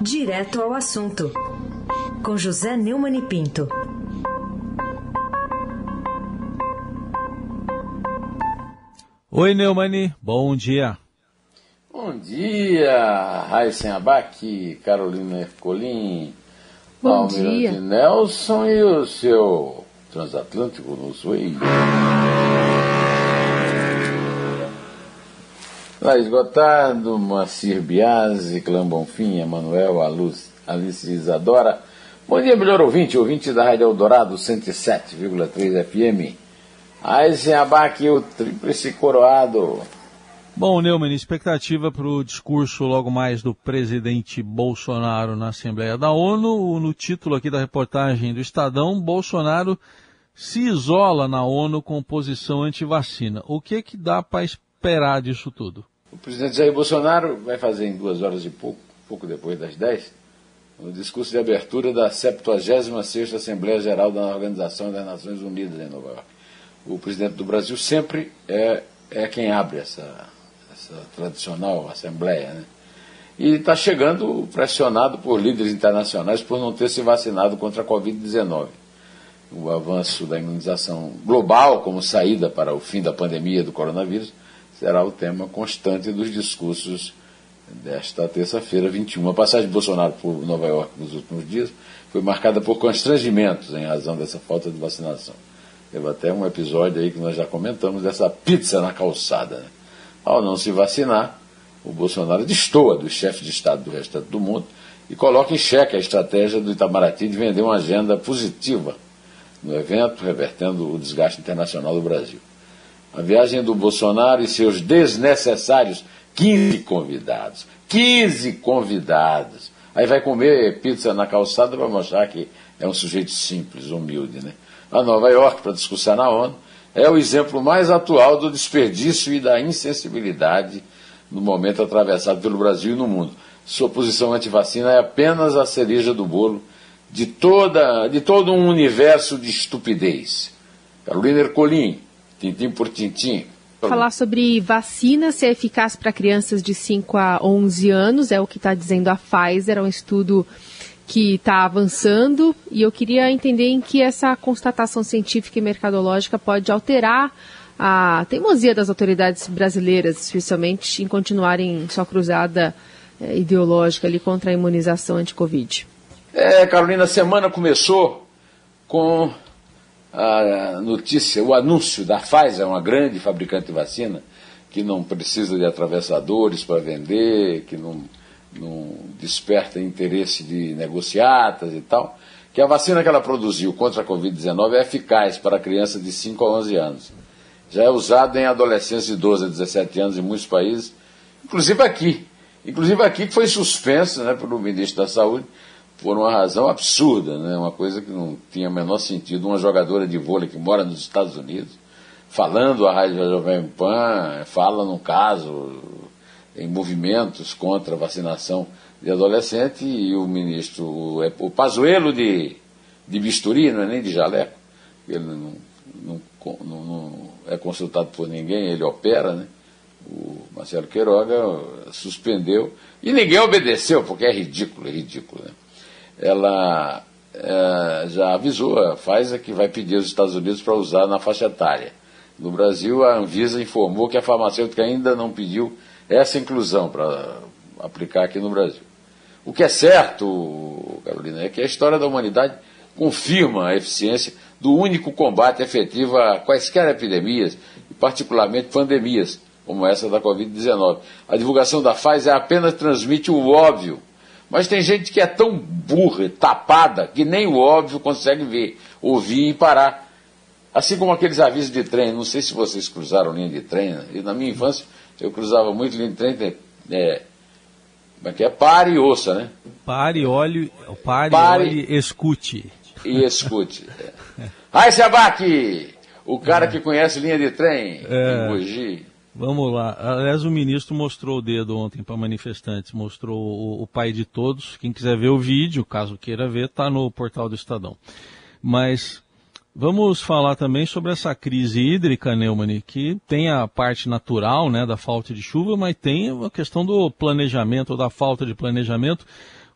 Direto ao assunto, com José Neumann e Pinto. Oi, Neumani, bom dia. Bom dia, Raíssen Abac, Carolina Ercolim, Bom Almirante dia. Nelson e o seu transatlântico no Suí. Laís Gotardo, Moacir Biasi, Clã Bonfim, Emanuel, Aluz- Alice Isadora. Bom dia, melhor ouvinte, ouvinte da Rádio Eldorado 107,3 FM. Raíssen Abac, o tríplice coroado. Bom, Neumann, expectativa para o discurso logo mais do presidente Bolsonaro na Assembleia da ONU. No título aqui da reportagem do Estadão, Bolsonaro se isola na ONU com posição anti-vacina. O que que dá para esperar disso tudo? O presidente Jair Bolsonaro vai fazer em duas horas e pouco, pouco depois das 10, o discurso de abertura da 76ª Assembleia Geral da Organização das Nações Unidas em Nova York. O presidente do Brasil sempre é, é quem abre essa, essa tradicional Assembleia. Né? E está chegando pressionado por líderes internacionais por não ter se vacinado contra a Covid-19 o avanço da imunização global como saída para o fim da pandemia do coronavírus será o tema constante dos discursos desta terça-feira, 21. A passagem de Bolsonaro por Nova York nos últimos dias foi marcada por constrangimentos em razão dessa falta de vacinação. Teve até um episódio aí que nós já comentamos dessa pizza na calçada. né? Ao não se vacinar, o Bolsonaro destoa dos chefes de Estado do restante do mundo e coloca em xeque a estratégia do Itamaraty de vender uma agenda positiva no evento, revertendo o desgaste internacional do Brasil. A viagem do Bolsonaro e seus desnecessários 15 convidados. 15 convidados. Aí vai comer pizza na calçada para mostrar que é um sujeito simples, humilde. Né? A Nova York, para discussão na ONU, é o exemplo mais atual do desperdício e da insensibilidade no momento atravessado pelo Brasil e no mundo. Sua posição anti-vacina é apenas a cereja do bolo de, toda, de todo um universo de estupidez. Carolina Ercolim, tintim por tintim. Falar sobre vacina, se é eficaz para crianças de 5 a 11 anos, é o que está dizendo a Pfizer, é um estudo que está avançando e eu queria entender em que essa constatação científica e mercadológica pode alterar a teimosia das autoridades brasileiras, especialmente em continuarem sua cruzada eh, ideológica ali contra a imunização anti-Covid. É, Carolina, a semana começou com a notícia, o anúncio da Pfizer, uma grande fabricante de vacina, que não precisa de atravessadores para vender, que não, não desperta interesse de negociatas e tal, que a vacina que ela produziu contra a Covid-19 é eficaz para crianças de 5 a 11 anos. Já é usada em adolescentes de 12 a 17 anos em muitos países, inclusive aqui. Inclusive aqui que foi suspensa né, pelo ministro da Saúde, por uma razão absurda, né? uma coisa que não tinha o menor sentido. Uma jogadora de vôlei que mora nos Estados Unidos, falando a Rádio Jovem Pan, fala num caso em movimentos contra a vacinação de adolescente e o ministro, o, o Pazuello de, de bisturi, não é nem de jaleco, ele não, não, não, não é consultado por ninguém, ele opera, né? o Marcelo Queiroga suspendeu e ninguém obedeceu, porque é ridículo, é ridículo. Né? Ela é, já avisou a Pfizer que vai pedir aos Estados Unidos para usar na faixa etária. No Brasil, a Anvisa informou que a farmacêutica ainda não pediu essa inclusão para aplicar aqui no Brasil. O que é certo, Carolina, é que a história da humanidade confirma a eficiência do único combate efetivo a quaisquer epidemias, e particularmente pandemias, como essa da Covid-19. A divulgação da Pfizer apenas transmite o óbvio mas tem gente que é tão burra, tapada, que nem o óbvio consegue ver, ouvir e parar. Assim como aqueles avisos de trem, não sei se vocês cruzaram linha de trem, né? e na minha infância eu cruzava muito linha de trem, é, como é que é? Pare e ouça, né? Pare, olhe, pare, Pare. olhe, escute. E escute. É. Ai, Sebac! O cara que conhece linha de trem, É. em Mogi. Vamos lá. Aliás, o ministro mostrou o dedo ontem para manifestantes, mostrou o, o pai de todos. Quem quiser ver o vídeo, caso queira ver, está no portal do Estadão. Mas vamos falar também sobre essa crise hídrica, Neumann, que tem a parte natural né, da falta de chuva, mas tem a questão do planejamento, ou da falta de planejamento.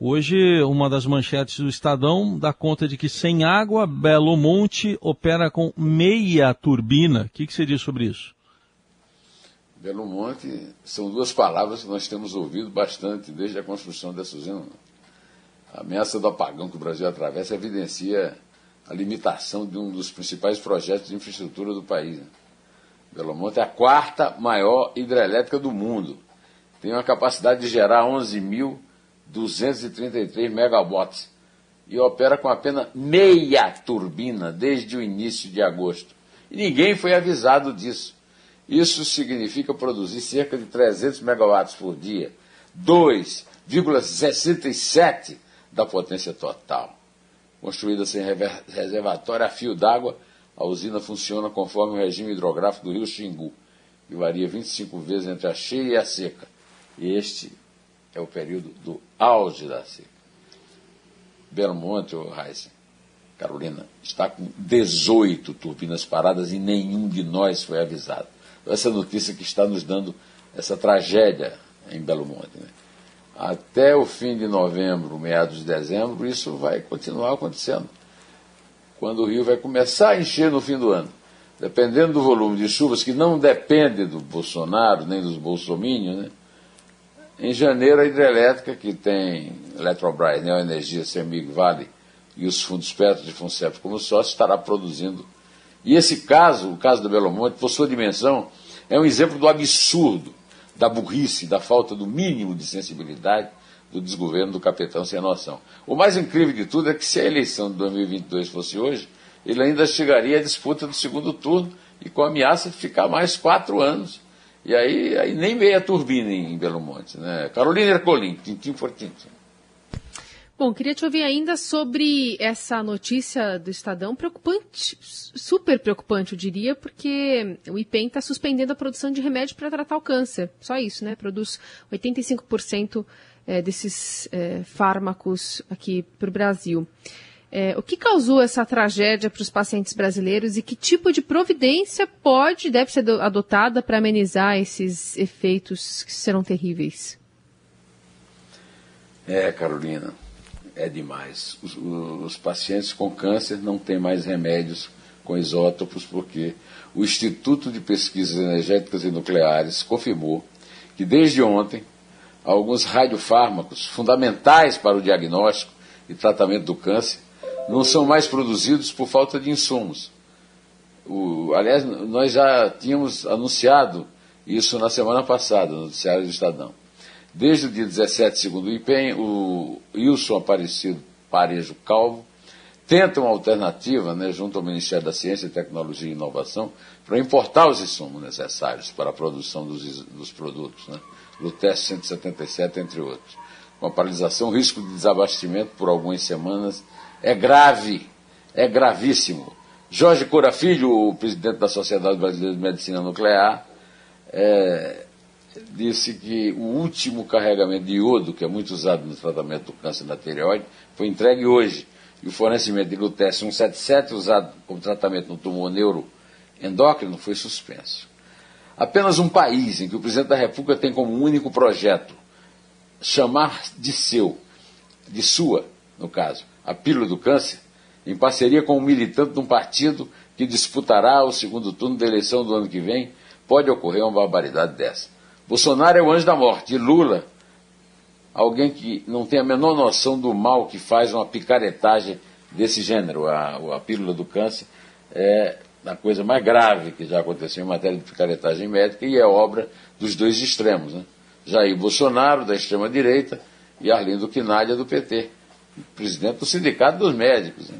Hoje, uma das manchetes do Estadão dá conta de que sem água, Belo Monte opera com meia turbina. O que, que você diz sobre isso? Belo Monte são duas palavras que nós temos ouvido bastante desde a construção dessa usina. A ameaça do apagão que o Brasil atravessa evidencia a limitação de um dos principais projetos de infraestrutura do país. Belo Monte é a quarta maior hidrelétrica do mundo. Tem uma capacidade de gerar 11.233 megawatts e opera com apenas meia turbina desde o início de agosto. E ninguém foi avisado disso. Isso significa produzir cerca de 300 megawatts por dia, 2,67 da potência total. Construída sem reservatório a fio d'água, a usina funciona conforme o regime hidrográfico do rio Xingu, que varia 25 vezes entre a cheia e a seca. Este é o período do auge da seca. Belmonte, ou Heisen, Carolina, está com 18 turbinas paradas e nenhum de nós foi avisado. Essa notícia que está nos dando essa tragédia em Belo Monte. Né? Até o fim de novembro, meados de dezembro, isso vai continuar acontecendo quando o rio vai começar a encher no fim do ano. Dependendo do volume de chuvas, que não depende do Bolsonaro, nem dos bolsomínios, né? em janeiro a hidrelétrica, que tem Eletrobras, Neoenergia, Semig Vale e os fundos Petro de Funcep como sócio, estará produzindo. E esse caso, o caso do Belo Monte, por sua dimensão, é um exemplo do absurdo, da burrice, da falta do mínimo de sensibilidade do desgoverno do capitão sem noção. O mais incrível de tudo é que se a eleição de 2022 fosse hoje, ele ainda chegaria à disputa do segundo turno e com a ameaça de ficar mais quatro anos. E aí, aí nem meia turbina em Belo Monte. Né? Carolina Ercolim, tintim por tintim. Bom, queria te ouvir ainda sobre essa notícia do Estadão, preocupante, super preocupante, eu diria, porque o IPEM está suspendendo a produção de remédio para tratar o câncer. Só isso, né? Produz 85% é, desses é, fármacos aqui para o Brasil. É, o que causou essa tragédia para os pacientes brasileiros e que tipo de providência pode deve ser adotada para amenizar esses efeitos que serão terríveis? É, Carolina, é demais. Os, os pacientes com câncer não têm mais remédios com isótopos porque o Instituto de Pesquisas Energéticas e Nucleares confirmou que desde ontem alguns radiofármacos fundamentais para o diagnóstico e tratamento do câncer não são mais produzidos por falta de insumos. O, aliás, nós já tínhamos anunciado isso na semana passada, no noticiário do Estadão. Desde o dia 17, segundo o IPEM, o Wilson Aparecido Parejo Calvo tenta uma alternativa, né, junto ao Ministério da Ciência, Tecnologia e Inovação, para importar os insumos necessários para a produção dos, dos produtos. Né teste 177, entre outros. Com a paralisação, o risco de desabastecimento por algumas semanas é grave, é gravíssimo. Jorge Cora Filho, o presidente da Sociedade Brasileira de Medicina Nuclear, é, disse que o último carregamento de iodo, que é muito usado no tratamento do câncer na tireoide, foi entregue hoje. E o fornecimento de Lutece 177, usado como tratamento no tumor neuroendócrino, foi suspenso. Apenas um país em que o presidente da República tem como único projeto chamar de seu, de sua, no caso, a pílula do câncer, em parceria com um militante de um partido que disputará o segundo turno da eleição do ano que vem, pode ocorrer uma barbaridade dessa. Bolsonaro é o anjo da morte, Lula, alguém que não tem a menor noção do mal que faz uma picaretagem desse gênero, a, a pílula do câncer, é na coisa mais grave que já aconteceu em matéria de picaretagem médica e é obra dos dois extremos. Né? Jair Bolsonaro, da extrema-direita, e Arlindo Quinalha, do PT, presidente do Sindicato dos Médicos. Né?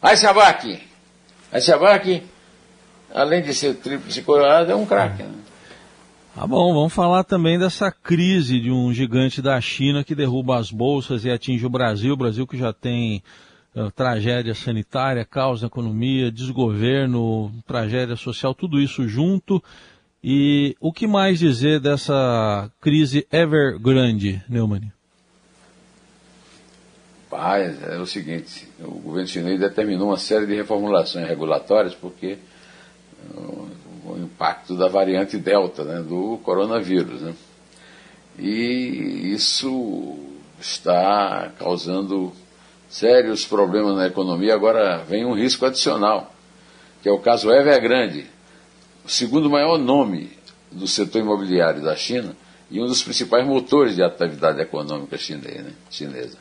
Aí Sabac, além de ser tríplice coroado, é um craque. Né? Ah, bom, vamos falar também dessa crise de um gigante da China que derruba as bolsas e atinge o Brasil. O Brasil que já tem uh, tragédia sanitária, caos na economia, desgoverno, tragédia social, tudo isso junto. E o que mais dizer dessa crise Evergrande, Neumann? Paz, é o seguinte, o governo chinês determinou uma série de reformulações regulatórias porque uh, impacto da variante Delta, né, do coronavírus. Né? E isso está causando sérios problemas na economia. Agora vem um risco adicional, que é o caso Evergrande, o segundo maior nome do setor imobiliário da China e um dos principais motores de atividade econômica chinesa.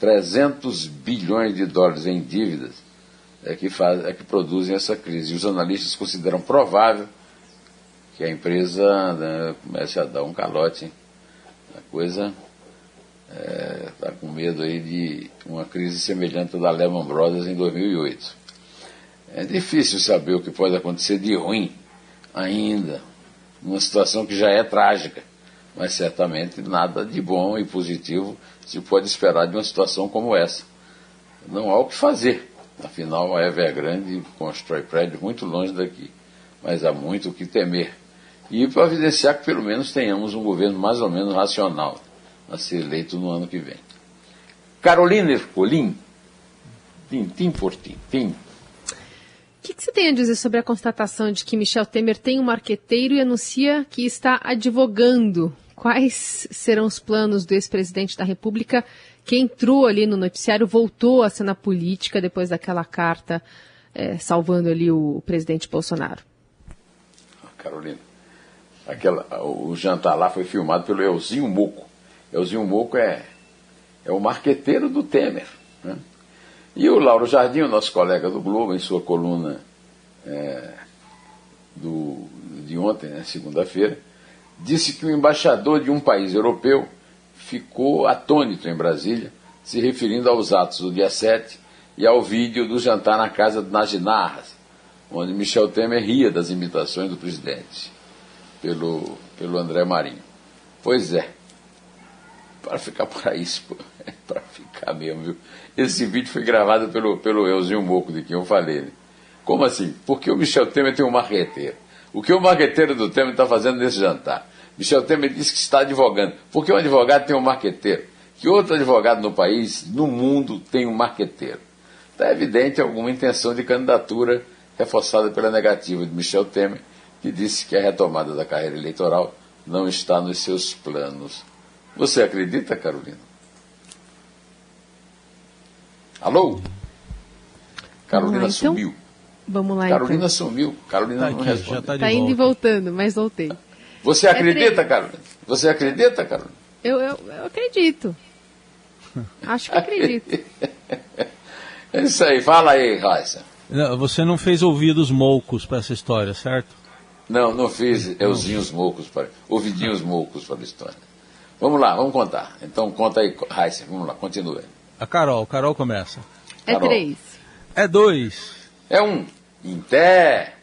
300 bilhões de dólares em dívidas é que, faz, é que produzem essa crise. E os analistas consideram provável que a empresa né, comece a dar um calote. A coisa está é, tá com medo aí de uma crise semelhante à da Lehman Brothers em 2008. É difícil saber o que pode acontecer de ruim ainda, numa situação que já é trágica, mas certamente nada de bom e positivo se pode esperar de uma situação como essa. Não há o que fazer. Afinal, a Evergrande constrói prédios muito longe daqui, mas há muito o que temer. E para evidenciar que pelo menos tenhamos um governo mais ou menos racional a ser eleito no ano que vem. Carolina Ercolim, tim por tim. O que, que, você tem a dizer sobre a constatação de que Michel Temer tem um marqueteiro e anuncia que está advogando? Quais serão os planos do ex-presidente da República que entrou ali no noticiário, voltou à cena política depois daquela carta é, salvando ali o, o presidente Bolsonaro? Carolina, aquela, o jantar lá foi filmado pelo Elzinho Moco. Elzinho Moco é, é o marqueteiro do Temer. Né? E o Lauro Jardim, o nosso colega do Globo, em sua coluna é, do, de ontem, né, segunda-feira, disse que o embaixador de um país europeu ficou atônito em Brasília, se referindo aos atos do dia 7 e ao vídeo do jantar na casa do Najinarras, onde Michel Temer ria das imitações do presidente pelo, pelo André Marinho. Pois é, para ficar por aí, é para ficar mesmo, viu? Esse vídeo foi gravado pelo, pelo Elzinho Moco, de quem eu falei. Né? Como assim? Porque o Michel Temer tem um marqueteiro. O que o marqueteiro do Temer está fazendo nesse jantar? Michel Temer disse que está advogando. Porque um advogado tem um marqueteiro. Que outro advogado no país, no mundo, tem um marqueteiro. Está evidente alguma intenção de candidatura reforçada pela negativa de Michel Temer, que disse que a retomada da carreira eleitoral não está nos seus planos. Você acredita, Carolina? Alô? Carolina então, sumiu. Vamos lá, Carolina então. sumiu. Carolina tá não aqui, responde. Está tá indo e voltando, mas voltei. Você é acredita, é Carolina? Você acredita, Carolina? Eu, eu, eu acredito. Acho que acredito. é isso aí. Fala aí, Raissa. Você não fez ouvidos moucos para essa história, certo? Não, não fiz euzinhos moucos, para, ouvidinhos moucos para a história. Vamos lá, vamos contar. Então conta aí, Raíssa, vamos lá, continua. A Carol, Carol começa. É três. É dois. É um. Em pé.